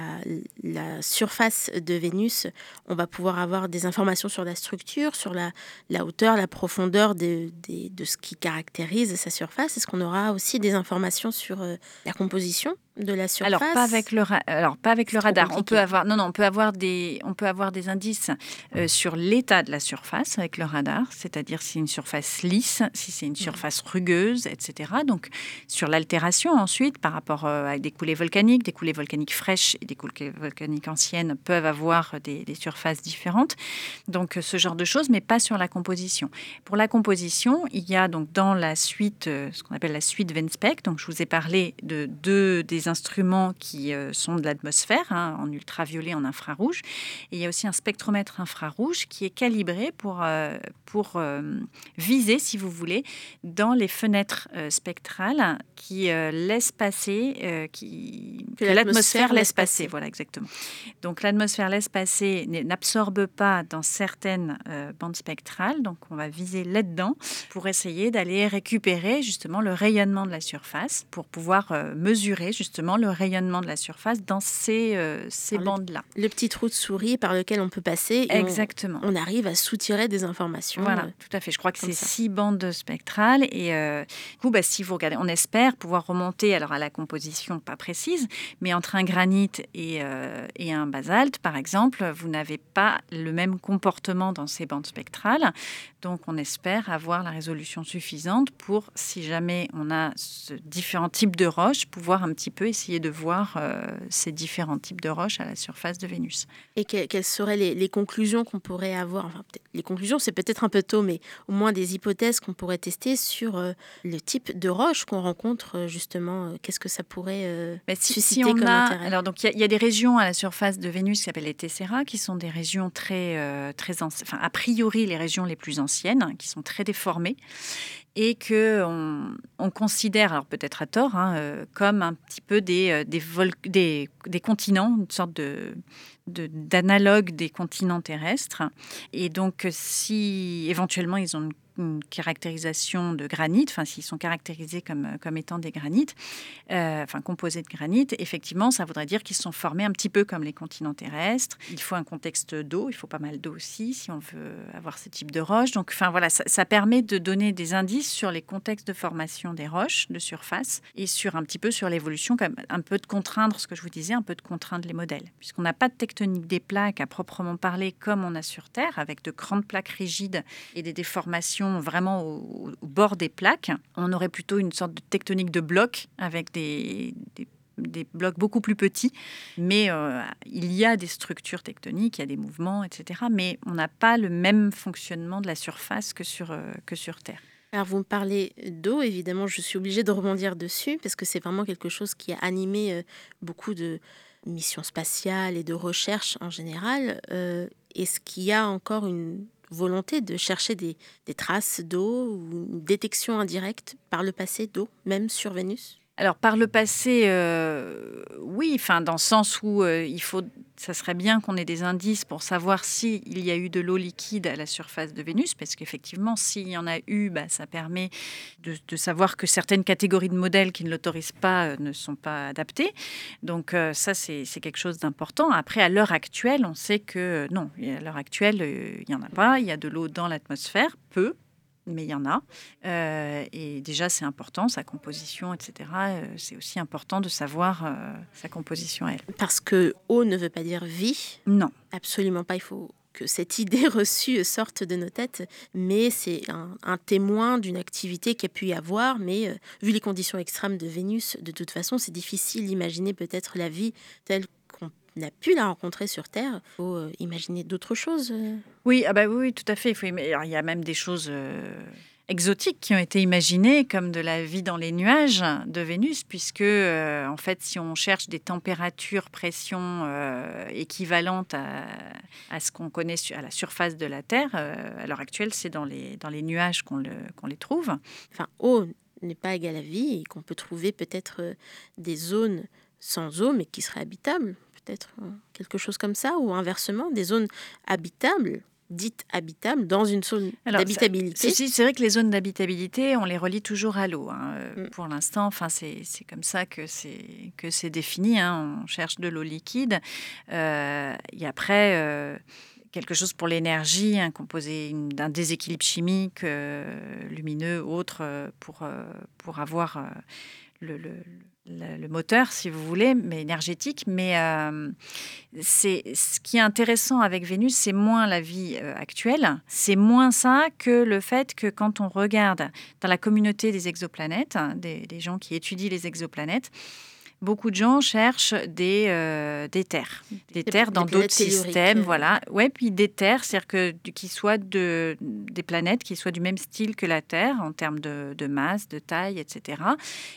la, surface de Vénus, on va pouvoir avoir des informations sur la structure, sur la, la hauteur, la profondeur de, de, de, ce qui caractérise sa surface. Est-ce qu'on aura aussi des informations sur euh, la composition de la surface Alors pas avec le alors pas avec le radar. On peut avoir non non on peut avoir des on peut avoir des indices euh, sur l'état de la surface avec le radar, c'est-à-dire si c'est une surface lisse, si c'est une surface rugueuse, etc. Donc sur l'altération ensuite par rapport euh, à des coulées volcaniques, des coulées volcaniques fraîches et des coulées volcaniques anciennes peuvent avoir des, des surfaces différentes. Donc ce genre de choses, mais pas sur la composition. Pour la composition, il y a donc dans la suite euh, ce qu'on appelle la suite Venspec. Donc je vous ai parlé de deux des instruments qui sont de l'atmosphère, hein, en ultraviolet, en infrarouge. Et il y a aussi un spectromètre infrarouge qui est calibré pour, euh, pour euh, viser, si vous voulez, dans les fenêtres spectrales qui laissent passer, qui, que, l'atmosphère laisse passer. Voilà, exactement. Donc l'atmosphère laisse passer, n'absorbe pas dans certaines bandes spectrales. Donc on va viser là-dedans pour essayer d'aller récupérer justement le rayonnement de la surface pour pouvoir mesurer justement le rayonnement de la surface dans ces, euh, ces bandes-là. Le, petit trou de souris par lequel on peut passer. Exactement. On, arrive à soutirer des informations. Voilà, euh, tout à fait. Je crois que c'est six bandes spectrales. Et euh, du coup, bah, si vous regardez, on espère pouvoir remonter alors à la composition pas précise, mais entre un granit et, et un basalte, par exemple, vous n'avez pas le même comportement dans ces bandes spectrales. Donc, on espère avoir la résolution suffisante pour, si jamais on a ce différents types de roches, pouvoir un petit peu essayer de voir euh, ces différents types de roches à la surface de Vénus. Et quelles seraient les, conclusions qu'on pourrait avoir enfin, Les conclusions, c'est peut-être un peu tôt, mais au moins des hypothèses qu'on pourrait tester sur euh, le type de roches qu'on rencontre euh, justement. Qu'est-ce que ça pourrait mais si, susciter on comme a, intérêt Alors donc il y, a des régions à la surface de Vénus qui s'appellent les Tessera, qui sont des régions très très enfin a priori les régions les plus anciennes, qui sont très déformées et que on, considère, alors peut-être à tort, hein, euh, comme un petit peu des, euh, des, des, continents, une sorte de, d'analogue des continents terrestres. Et donc, si éventuellement ils ont une une caractérisation de granit, enfin s'ils sont caractérisés comme, comme étant des granites, euh, enfin composés de granit, effectivement, ça voudrait dire qu'ils sont formés un petit peu comme les continents terrestres. Il faut un contexte d'eau, il faut pas mal d'eau aussi si on veut avoir ce type de roches. Donc, enfin voilà, ça, permet de donner des indices sur les contextes de formation des roches de surface et sur un petit peu sur l'évolution, comme un peu de contraindre ce que je vous disais, un peu de contraindre les modèles, puisqu'on n'a pas de tectonique des plaques à proprement parler comme on a sur Terre, avec de grandes plaques rigides et des déformations vraiment au, bord des plaques. On aurait plutôt une sorte de tectonique de blocs avec des, des blocs beaucoup plus petits, mais euh, il y a des structures tectoniques, il y a des mouvements, etc. Mais on n'a pas le même fonctionnement de la surface que sur, euh, que sur Terre. Alors vous me parlez d'eau, évidemment, je suis obligée de rebondir dessus parce que c'est vraiment quelque chose qui a animé euh, beaucoup de missions spatiales et de recherche en général. Est-ce qu'il y a encore une volonté de chercher des, traces d'eau ou une détection indirecte par le passé d'eau, même sur Vénus? Alors par le passé, euh, oui, enfin dans le sens où euh, il faut, ça serait bien qu'on ait des indices pour savoir s'il y a eu de l'eau liquide à la surface de Vénus, parce qu'effectivement, s'il y en a eu, bah, ça permet de, savoir que certaines catégories de modèles qui ne l'autorisent pas euh, ne sont pas adaptées. Donc ça, c'est quelque chose d'important. Après, à l'heure actuelle, on sait que non, à l'heure actuelle, il n'y en a pas. Il y a de l'eau dans l'atmosphère, peu, mais il y en a. Euh, et déjà, c'est important, sa composition, etc. Euh, c'est aussi important de savoir euh, sa composition, elle. Parce que eau ne veut pas dire vie. Non. Absolument pas. Il faut que cette idée reçue sorte de nos têtes, mais c'est un, témoin d'une activité qui a pu y avoir, mais vu les conditions extrêmes de Vénus, de toute façon, c'est difficile d'imaginer peut-être la vie telle n'a pu la rencontrer sur Terre. Il faut euh, imaginer d'autres choses. Euh. Oui, ah bah oui, tout à fait. Il, il y a même des choses euh, exotiques qui ont été imaginées, comme de la vie dans les nuages de Vénus, puisque en fait, si on cherche des températures, pressions équivalentes à, ce qu'on connaît à la surface de la Terre, à l'heure actuelle, c'est dans les, dans les nuages qu'on le, qu'on les trouve. Enfin, eau n'est pas égal à vie et qu'on peut trouver peut-être des zones sans eau, mais qui seraient habitables peut-être quelque chose comme ça, ou inversement, des zones habitables dites habitables dans une zone d'habitabilité. C'est vrai que les zones d'habitabilité, on les relie toujours à l'eau. Hein. Mm. Pour l'instant, enfin, c'est comme ça que c'est défini. Hein. On cherche de l'eau liquide. Euh, et après, euh, quelque chose pour l'énergie, un composé d'un déséquilibre chimique, euh, lumineux, autre, pour, pour avoir le, le, moteur, si vous voulez, mais énergétique. Mais euh, ce qui est intéressant avec Vénus, c'est moins la vie euh, actuelle, c'est moins ça que le fait que quand on regarde dans la communauté des exoplanètes, des gens qui étudient les exoplanètes, beaucoup de gens cherchent des, euh, des terres, des, terres dans d'autres systèmes, voilà. Ouais, puis des terres, c'est-à-dire que qui soient de des planètes qui soient du même style que la Terre en termes de, de masse, de taille, etc.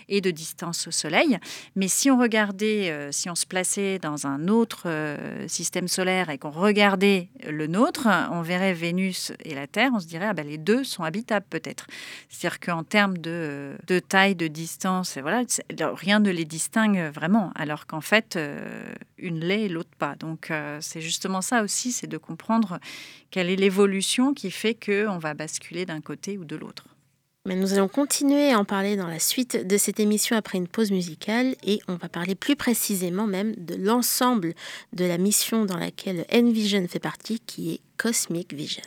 et de distance au Soleil. Mais si on regardait, euh, si on se plaçait dans un autre euh, système solaire et qu'on regardait le nôtre, on verrait Vénus et la Terre, on se dirait ah ben les deux sont habitables peut-être. C'est-à-dire qu'en termes de, de taille, de distance, voilà, rien ne les distingue vraiment, alors qu'en fait, euh, une l'est et l'autre pas. Donc euh, c'est justement ça aussi, c'est de comprendre quelle est l'évolution qui fait qu'on va basculer d'un côté ou de l'autre. Mais nous allons continuer à en parler dans la suite de cette émission après une pause musicale et on va parler plus précisément même de l'ensemble de la mission dans laquelle Envision fait partie qui est Cosmic Vision.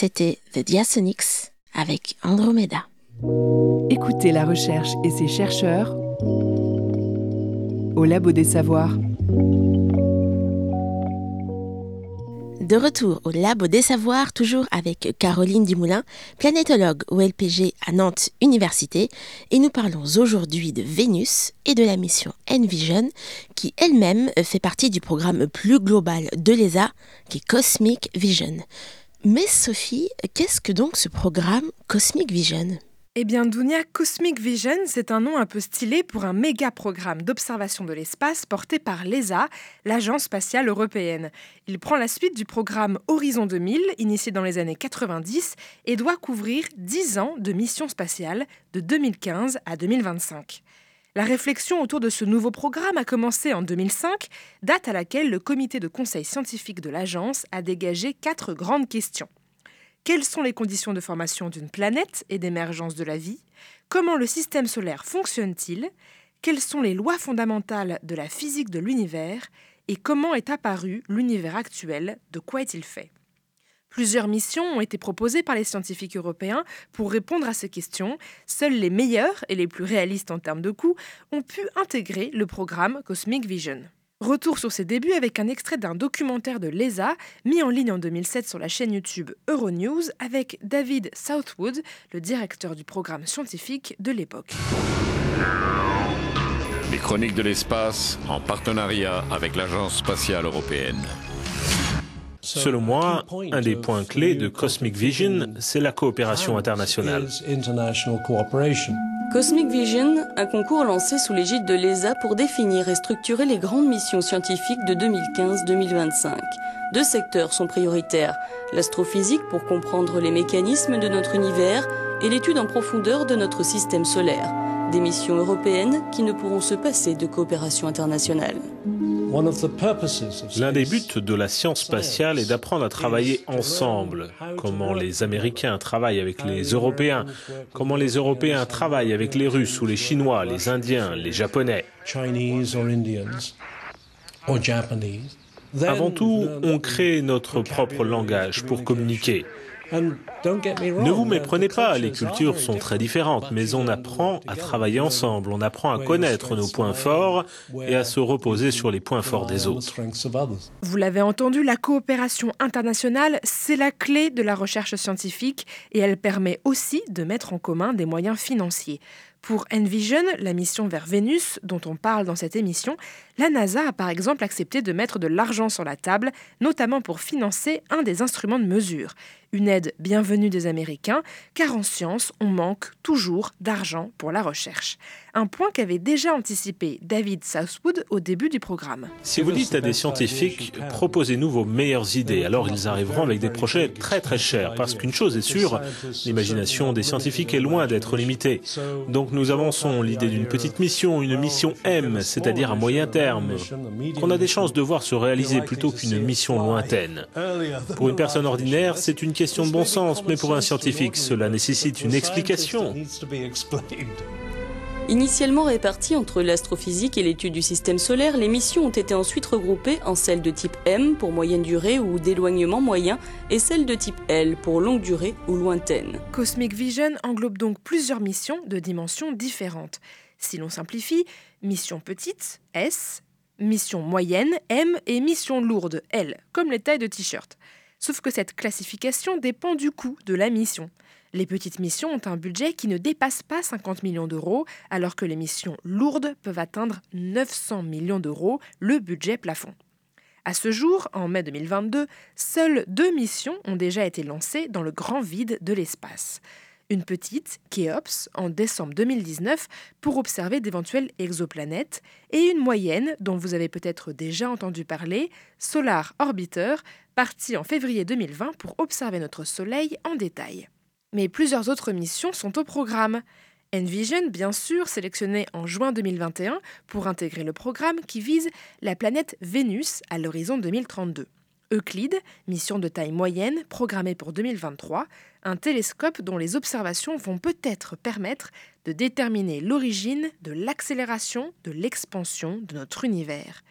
C'était The Diasonics avec Andromeda. Écoutez la recherche et ses chercheurs au Labo des Savoirs. De retour au Labo des Savoirs, toujours avec Caroline Dumoulin, planétologue au LPG à Nantes Université, et nous parlons aujourd'hui de Vénus et de la mission Envision, qui elle-même fait partie du programme plus global de l'ESA, qui est Cosmic Vision. Mais Sophie, qu'est-ce que donc ce programme Cosmic Vision? Eh bien, Dunia Cosmic Vision, c'est un nom un peu stylé pour un méga programme d'observation de l'espace porté par l'ESA, l'Agence spatiale européenne. Il prend la suite du programme Horizon 2000, initié dans les années 90, et doit couvrir 10 ans de mission spatiale de 2015 à 2025. La réflexion autour de ce nouveau programme a commencé en 2005, date à laquelle le comité de conseil scientifique de l'agence a dégagé quatre grandes questions. Quelles sont les conditions de formation d'une planète et d'émergence de la vie? Comment le système solaire fonctionne-t-il? Quelles sont les lois fondamentales de la physique de l'univers? Et comment est apparu l'univers actuel? De quoi est-il fait? Plusieurs missions ont été proposées par les scientifiques européens pour répondre à ces questions. Seuls les meilleurs et les plus réalistes en termes de coûts ont pu intégrer le programme Cosmic Vision. Retour sur ses débuts avec un extrait d'un documentaire de l'ESA mis en ligne en 2007 sur la chaîne YouTube Euronews avec David Southwood, le directeur du programme scientifique de l'époque. Les chroniques de l'espace en partenariat avec l'Agence spatiale européenne. Selon moi, un des points clés de Cosmic Vision, c'est la coopération internationale. Cosmic Vision, un concours lancé sous l'égide de l'ESA pour définir et structurer les grandes missions scientifiques de 2015-2025. Deux secteurs sont prioritaires, l'astrophysique pour comprendre les mécanismes de notre univers et l'étude en profondeur de notre système solaire, des missions européennes qui ne pourront se passer de coopération internationale. L'un des buts de la science spatiale est d'apprendre à travailler ensemble, comment les Américains travaillent avec les Européens, comment les Européens travaillent avec les Russes ou les Chinois, les Indiens, les Japonais. Avant tout, on crée notre propre langage pour communiquer. Ne vous méprenez pas, les cultures sont très différentes, mais on apprend à travailler ensemble, on apprend à connaître nos points forts et à se reposer sur les points forts des autres. Vous l'avez entendu, la coopération internationale, c'est la clé de la recherche scientifique et elle permet aussi de mettre en commun des moyens financiers. Pour Envision, la mission vers Vénus, dont on parle dans cette émission, la NASA a par exemple accepté de mettre de l'argent sur la table, notamment pour financer un des instruments de mesure. Une aide bienvenue des Américains, car en science, on manque toujours d'argent pour la recherche. Un point qu'avait déjà anticipé David Southwood au début du programme. Si vous dites à des scientifiques, proposez-nous vos meilleures idées, alors ils arriveront avec des projets très très chers, parce qu'une chose est sûre, l'imagination des scientifiques est loin d'être limitée. Donc nous avançons l'idée d'une petite mission, une mission M, c'est-à-dire à moyen terme, qu'on a des chances de voir se réaliser plutôt qu'une mission lointaine. Pour une personne ordinaire, c'est une question de bon sens, mais pour un scientifique, cela nécessite une explication. Initialement réparties entre l'astrophysique et l'étude du système solaire, les missions ont été ensuite regroupées en celles de type M pour moyenne durée ou d'éloignement moyen et celles de type L pour longue durée ou lointaine. Cosmic Vision englobe donc plusieurs missions de dimensions différentes. Si l'on simplifie, mission petite, S, mission moyenne, M, et mission lourde, L, comme les tailles de t-shirt. Sauf que cette classification dépend du coût de la mission. Les petites missions ont un budget qui ne dépasse pas 50 millions d'euros, alors que les missions lourdes peuvent atteindre 900 millions d'euros, le budget plafond. À ce jour, en mai 2022, seules deux missions ont déjà été lancées dans le grand vide de l'espace. Une petite, Keops, en décembre 2019, pour observer d'éventuelles exoplanètes, et une moyenne, dont vous avez peut-être déjà entendu parler, Solar Orbiter, partie en février 2020 pour observer notre Soleil en détail. Mais plusieurs autres missions sont au programme. Envision, bien sûr, sélectionné en juin 2021 pour intégrer le programme qui vise la planète Vénus à l'horizon 2032. Euclide, mission de taille moyenne programmée pour 2023, un télescope dont les observations vont peut-être permettre de déterminer l'origine de l'accélération de l'expansion de notre univers.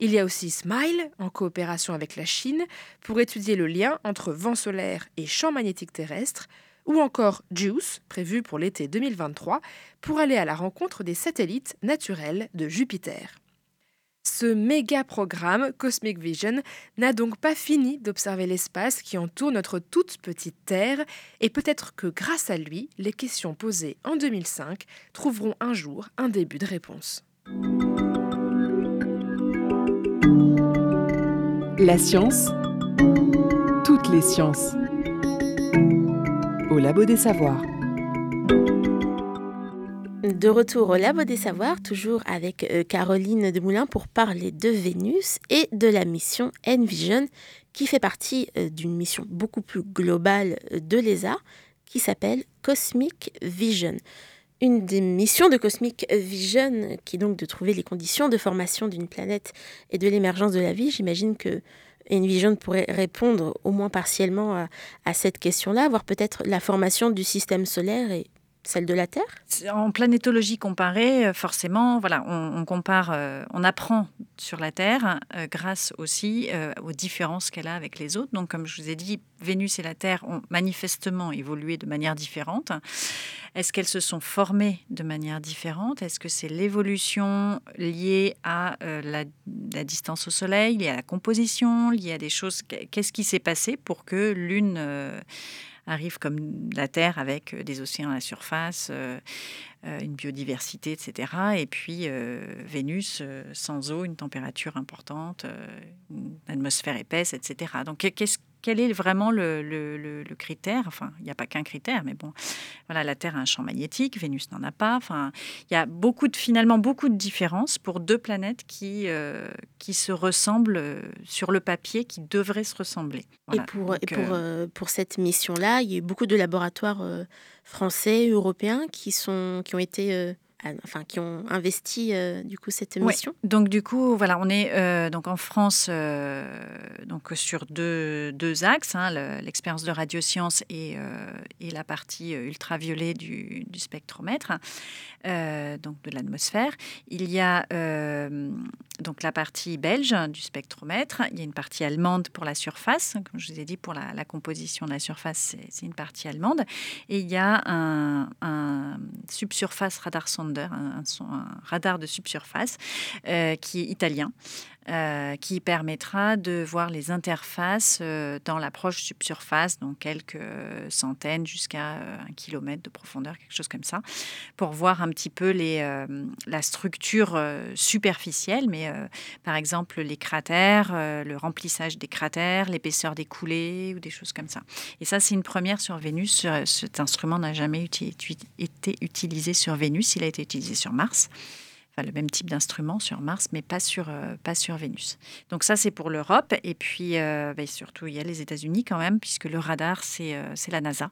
Il y a aussi SMILE, en coopération avec la Chine, pour étudier le lien entre vent solaire et champ magnétique terrestre, ou encore JUICE, prévu pour l'été 2023, pour aller à la rencontre des satellites naturels de Jupiter. Ce méga programme Cosmic Vision n'a donc pas fini d'observer l'espace qui entoure notre toute petite Terre et peut-être que grâce à lui, les questions posées en 2005 trouveront un jour un début de réponse. La science, toutes les sciences. Au Labo des Savoirs. De retour au Labo des Savoirs, toujours avec euh, Caroline Demoulin pour parler de Vénus et de la mission Envision, qui fait partie euh, d'une mission beaucoup plus globale euh, de l'ESA, qui s'appelle Cosmic Vision. Une des missions de Cosmic Vision, qui est donc de trouver les conditions de formation d'une planète et de l'émergence de la vie, j'imagine que Envision pourrait répondre au moins partiellement à, à cette question-là, voire peut-être la formation du système solaire et celle de la Terre? En planétologie comparée, euh, forcément, voilà, on, compare, euh, on apprend sur la Terre euh, grâce aussi aux différences qu'elle a avec les autres. Donc, comme je vous ai dit, Vénus et la Terre ont manifestement évolué de manière différente. Est-ce qu'elles se sont formées de manière différente? Est-ce que c'est l'évolution liée à la, la, distance au Soleil, liée à la composition, liée à des choses? Qu'est-ce qui s'est passé pour que l'une arrive comme la Terre avec euh, des océans à la surface, euh, euh, une biodiversité, etc. Et puis Vénus sans eau, une température importante, une atmosphère épaisse, etc. Donc qu'est-ce quel est vraiment le, critère? Enfin, il n'y a pas qu'un critère, mais bon, voilà, la Terre a un champ magnétique, Vénus n'en a pas. Enfin, il y a beaucoup de, finalement beaucoup de différences pour deux planètes qui, euh, qui se ressemblent euh, sur le papier, qui devraient se ressembler. Et, pour, et pour, euh, pour cette mission-là, il y a eu beaucoup de laboratoires français, européens qui, sont, qui ont été enfin, qui ont investi euh, du coup cette mission. Donc du coup, voilà, on est euh, donc en France euh, donc sur deux, deux axes, hein, l'expérience de radioscience et, et la partie ultraviolet du, du spectromètre, donc de l'atmosphère. Il y a donc la partie belge du spectromètre, il y a une partie allemande pour la surface, comme je vous ai dit pour la, la composition de la surface, c'est une partie allemande, et il y a un, un subsurface radar sonde un, radar de subsurface euh, qui est italien. Euh, qui permettra de voir les interfaces euh, dans l'approche subsurface, donc quelques centaines jusqu'à un kilomètre de profondeur, quelque chose comme ça, pour voir un petit peu la structure superficielle, mais par exemple les cratères, le remplissage des cratères, l'épaisseur des coulées ou des choses comme ça. Et ça, c'est une première sur Vénus. Cet instrument n'a jamais été utilisé sur Vénus, il a été utilisé sur Mars. Enfin, le même type d'instrument sur Mars, mais pas sur, euh, pas sur Vénus. Donc ça, c'est pour l'Europe. Et puis, euh, ben, surtout, il y a les États-Unis quand même, puisque le radar, c'est euh, la NASA.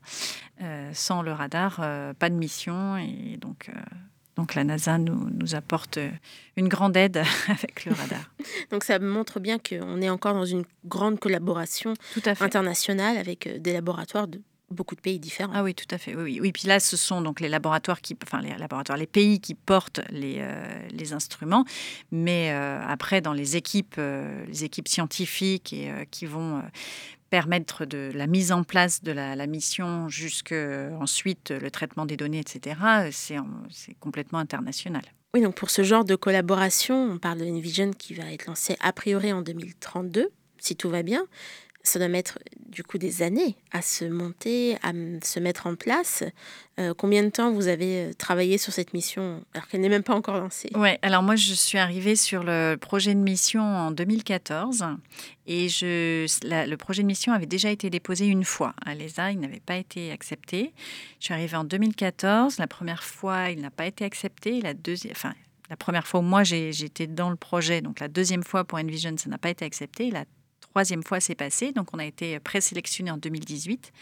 sans le radar, pas de mission. Et donc, donc la NASA nous, nous, apporte une grande aide avec le radar. donc ça montre bien qu'on est encore dans une grande collaboration internationale avec des laboratoires de beaucoup de pays différents. Ah oui, tout à fait. Oui, oui. oui. Puis là, ce sont donc les laboratoires qui, enfin les laboratoires, les pays qui portent les, euh, les instruments, mais euh, après dans les équipes, euh, les équipes scientifiques et qui vont permettre de la mise en place de la, mission jusqu'à ensuite le traitement des données, etc. C'est complètement international. Oui, donc pour ce genre de collaboration, on parle de Envision qui va être lancé a priori en 2032, si tout va bien ça doit mettre du coup des années à se monter, à se mettre en place. Euh, combien de temps vous avez euh, travaillé sur cette mission alors qu'elle n'est même pas encore lancée? Oui, alors moi je suis arrivée sur le projet de mission en 2014 et je, le projet de mission avait déjà été déposé une fois à l'ESA, il n'avait pas été accepté. Je suis arrivée en 2014, la première fois il n'a pas été accepté, la deuxième, enfin la première fois où moi j'étais dans le projet, donc la deuxième fois pour Envision ça n'a pas été accepté, troisième fois c'est passé. Donc on a été présélectionné en 2018.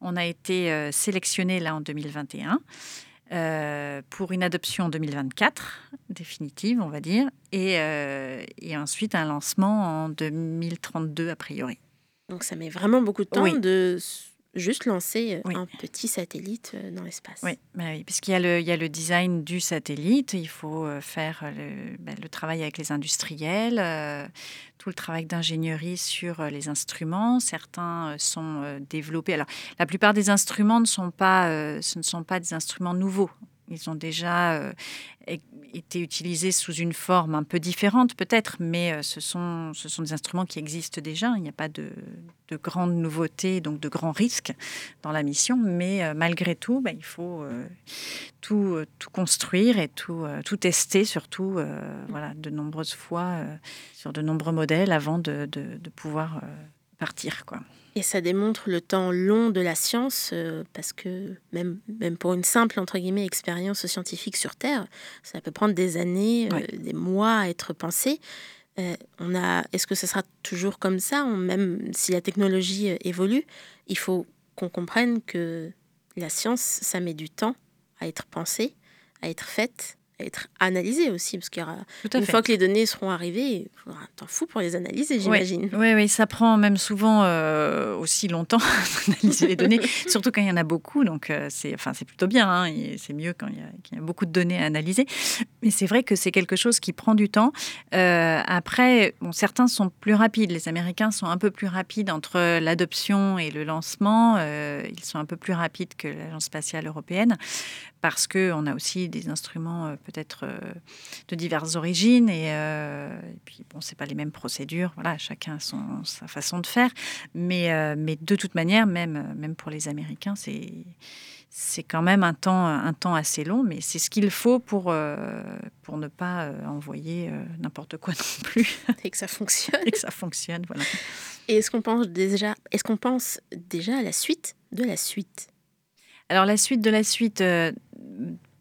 On a été euh, sélectionné là en 2021. Euh, pour une adoption en 2024, définitive, on va dire, et, euh, et, ensuite un lancement en 2032 a priori. Donc ça met vraiment beaucoup de temps de juste lancer euh, un petit satellite euh, dans l'espace. Oui, bah oui puisqu'il y, a le, il y a le design du satellite, il faut euh, faire le, bah, le travail avec les industriels, tout le travail d'ingénierie sur les instruments. Certains sont développés. Alors, la plupart des instruments ne sont pas, ce ne sont pas des instruments nouveaux Ils ont déjà été utilisés sous une forme un peu différente peut-être, mais ce sont, ce sont des instruments qui existent déjà. Il n'y a pas de, de grandes nouveautés, donc de grands risques dans la mission, mais malgré tout, bah, il faut tout, tout construire et tout, tout tester, surtout voilà, de nombreuses fois sur de nombreux modèles avant de, de, de pouvoir partir. Quoi. Et ça démontre le temps long de la science, euh, parce que même, même pour une simple entre guillemets expérience scientifique sur Terre, ça peut prendre des années, euh, des mois à être pensé. Euh, on a, est-ce que ce sera toujours comme ça, même si la technologie évolue, il faut qu'on comprenne que la science, ça met du temps à être pensée, à être faite, être analysé aussi, parce qu'il y aura une fois que les données seront arrivées, il faudra un temps fou pour les analyser, j'imagine. Oui, oui, ça prend même souvent euh, aussi longtemps d'analyser les données, surtout quand il y en a beaucoup. Donc euh, c'est, enfin, c'est plutôt bien, hein, c'est mieux quand il y, a, il y, a, beaucoup de données à analyser. Mais c'est vrai que c'est quelque chose qui prend du temps. Euh, après, bon, certains sont plus rapides. Les Américains sont un peu plus rapides entre l'adoption et le lancement. ils sont un peu plus rapides que l'Agence spatiale européenne parce qu'on a aussi des instruments peut-être euh, de diverses origines et, euh, et puis bon, c'est pas les mêmes procédures, voilà, chacun a son, sa façon de faire, mais, mais de toute manière, même, même pour les Américains, c'est c'est quand même un temps, un temps assez long, mais c'est ce qu'il faut pour, pour ne pas envoyer n'importe quoi non plus. Et que ça fonctionne. Et que ça fonctionne, voilà. Et est-ce qu'on pense déjà, est-ce qu'on pense déjà à la suite de la suite? Alors la suite de la suite,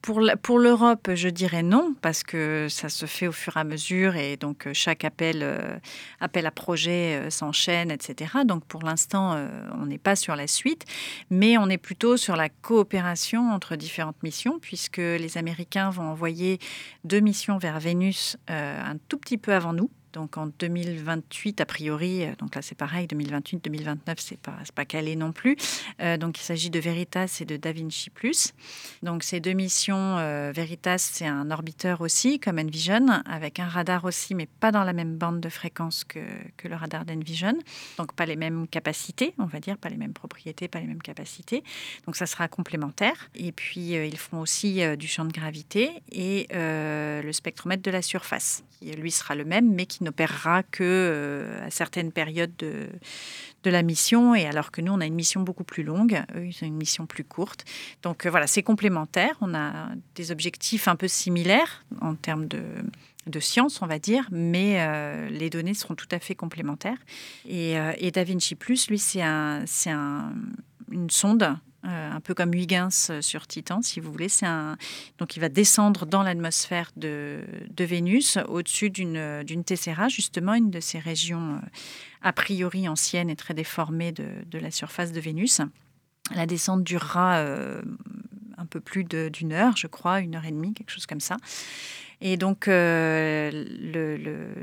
pour, l'Europe, je dirais non, parce que ça se fait au fur et à mesure et donc euh, chaque appel, euh, appel à projet euh, s'enchaîne, etc. Donc pour l'instant, on n'est pas sur la suite, mais on est plutôt sur la coopération entre différentes missions, puisque les Américains vont envoyer deux missions vers Vénus un tout petit peu avant nous. Donc en 2028, a priori, euh, donc là c'est pareil, 2028-2029, c'est pas, pas calé non plus. Euh, donc il s'agit de Veritas et de Da Vinci Plus. Donc ces deux missions, euh, Veritas c'est un orbiteur aussi, comme Envision, avec un radar aussi, mais pas dans la même bande de fréquence que, que le radar d'Envision. Donc pas les mêmes capacités, on va dire, pas les mêmes propriétés, pas les mêmes capacités. Donc ça sera complémentaire. Et puis ils font aussi du champ de gravité et le spectromètre de la surface, qui lui sera le même, mais qui n'opérera que euh, à certaines périodes de, de la mission, et alors que nous, on a une mission beaucoup plus longue, eux, ils ont une mission plus courte. Donc euh, voilà, c'est complémentaire. On a des objectifs un peu similaires en termes de, de science, on va dire, mais euh, les données seront tout à fait complémentaires. Et, et DaVinci Plus, lui, c'est un, un, une sonde euh, un peu comme Huygens sur Titan, si vous voulez. Donc, il va descendre dans l'atmosphère de, Vénus, au-dessus d'une, d'une tessera, justement, une de ces régions euh, a priori anciennes et très déformées de, la surface de Vénus. La descente durera euh, un peu plus d'une heure, je crois, une heure et demie, quelque chose comme ça. Et donc, euh, le,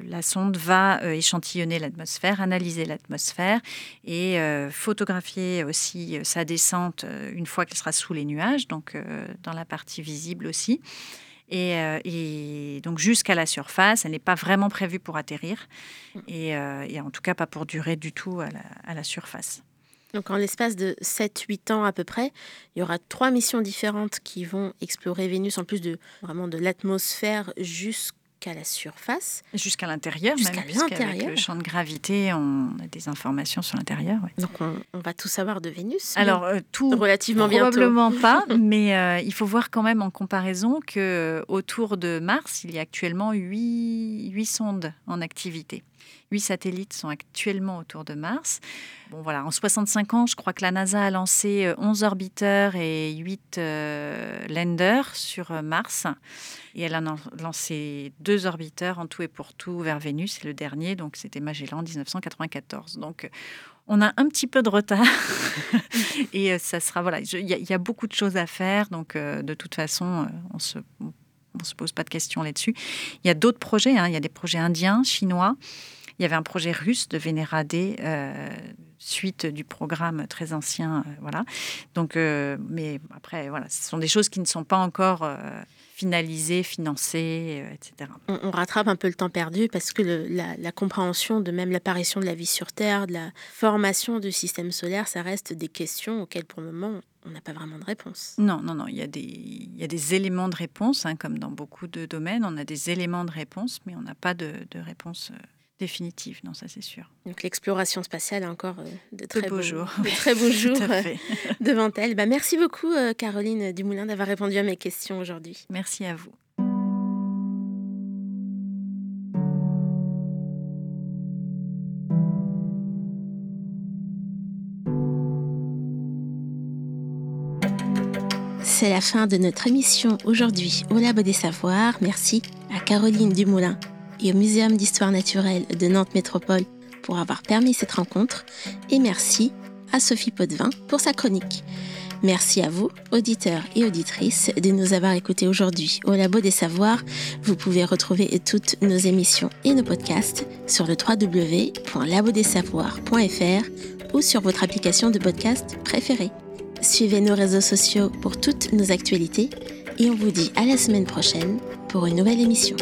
la sonde va euh, échantillonner l'atmosphère, analyser l'atmosphère et euh, photographier aussi sa descente une fois qu'elle sera sous les nuages, donc dans la partie visible aussi. Et, et, donc jusqu'à la surface, elle n'est pas vraiment prévue pour atterrir et, et, en tout cas pas pour durer du tout à la, à la surface. Donc en l'espace de 7-8 ans à peu près, il y aura trois missions différentes qui vont explorer Vénus en plus de vraiment de l'atmosphère jusqu'à la surface. Jusqu'à l'intérieur, jusqu'à l'intérieur. Avec le champ de gravité, on a des informations sur l'intérieur. Donc on, va tout savoir de Vénus. Alors euh, tout relativement probablement pas, mais euh, il faut voir quand même en comparaison que euh, autour de Mars, il y a actuellement 8, 8 sondes en activité. Huit satellites sont actuellement autour de Mars. Bon, voilà, en 65 ans, je crois que la NASA a lancé 11 euh, orbiteurs et 8 euh, landers sur euh, Mars. Et elle a lancé deux orbiteurs en tout et pour tout vers Vénus. Et le dernier, donc, c'était Magellan en 1994. Donc, on a un petit peu de retard et ça sera voilà il y, a beaucoup de choses à faire donc de toute façon on se on se pose pas de questions là-dessus il y a d'autres projets hein. il y a des projets indiens chinois il y avait un projet russe de Vénéra D, euh, suite du programme très ancien. voilà. Donc, mais après, voilà, ce sont des choses qui ne sont pas encore finalisé, financé, euh, etc. On, rattrape un peu le temps perdu parce que la, compréhension de même l'apparition de la vie sur Terre, de la formation du système solaire, ça reste des questions auxquelles pour le moment on n'a pas vraiment de réponse. Non, non, non. Il y a des, il y a des éléments de réponse, hein, comme dans beaucoup de domaines. On a des éléments de réponse, mais on n'a pas de, de réponse euh, définitive, non, ça c'est sûr. Donc l'exploration spatiale a encore euh, de, très beaux, jours, de très beaux jours euh, devant elle. Bah, merci beaucoup euh, Caroline Dumoulin d'avoir répondu à mes questions aujourd'hui. Merci à vous. C'est la fin de notre émission aujourd'hui au Labo des Savoirs. Merci à Caroline Dumoulin et au Muséum d'histoire naturelle de Nantes Métropole pour avoir permis cette rencontre et merci à Sophie Potvin pour sa chronique. Merci à vous, auditeurs et auditrices, de nous avoir écoutés aujourd'hui au Labo des Savoirs. Vous pouvez retrouver toutes nos émissions et nos podcasts sur le www.labodessavoirs.fr ou sur votre application de podcast préférée. Suivez nos réseaux sociaux pour toutes nos actualités et on vous dit à la semaine prochaine pour une nouvelle émission.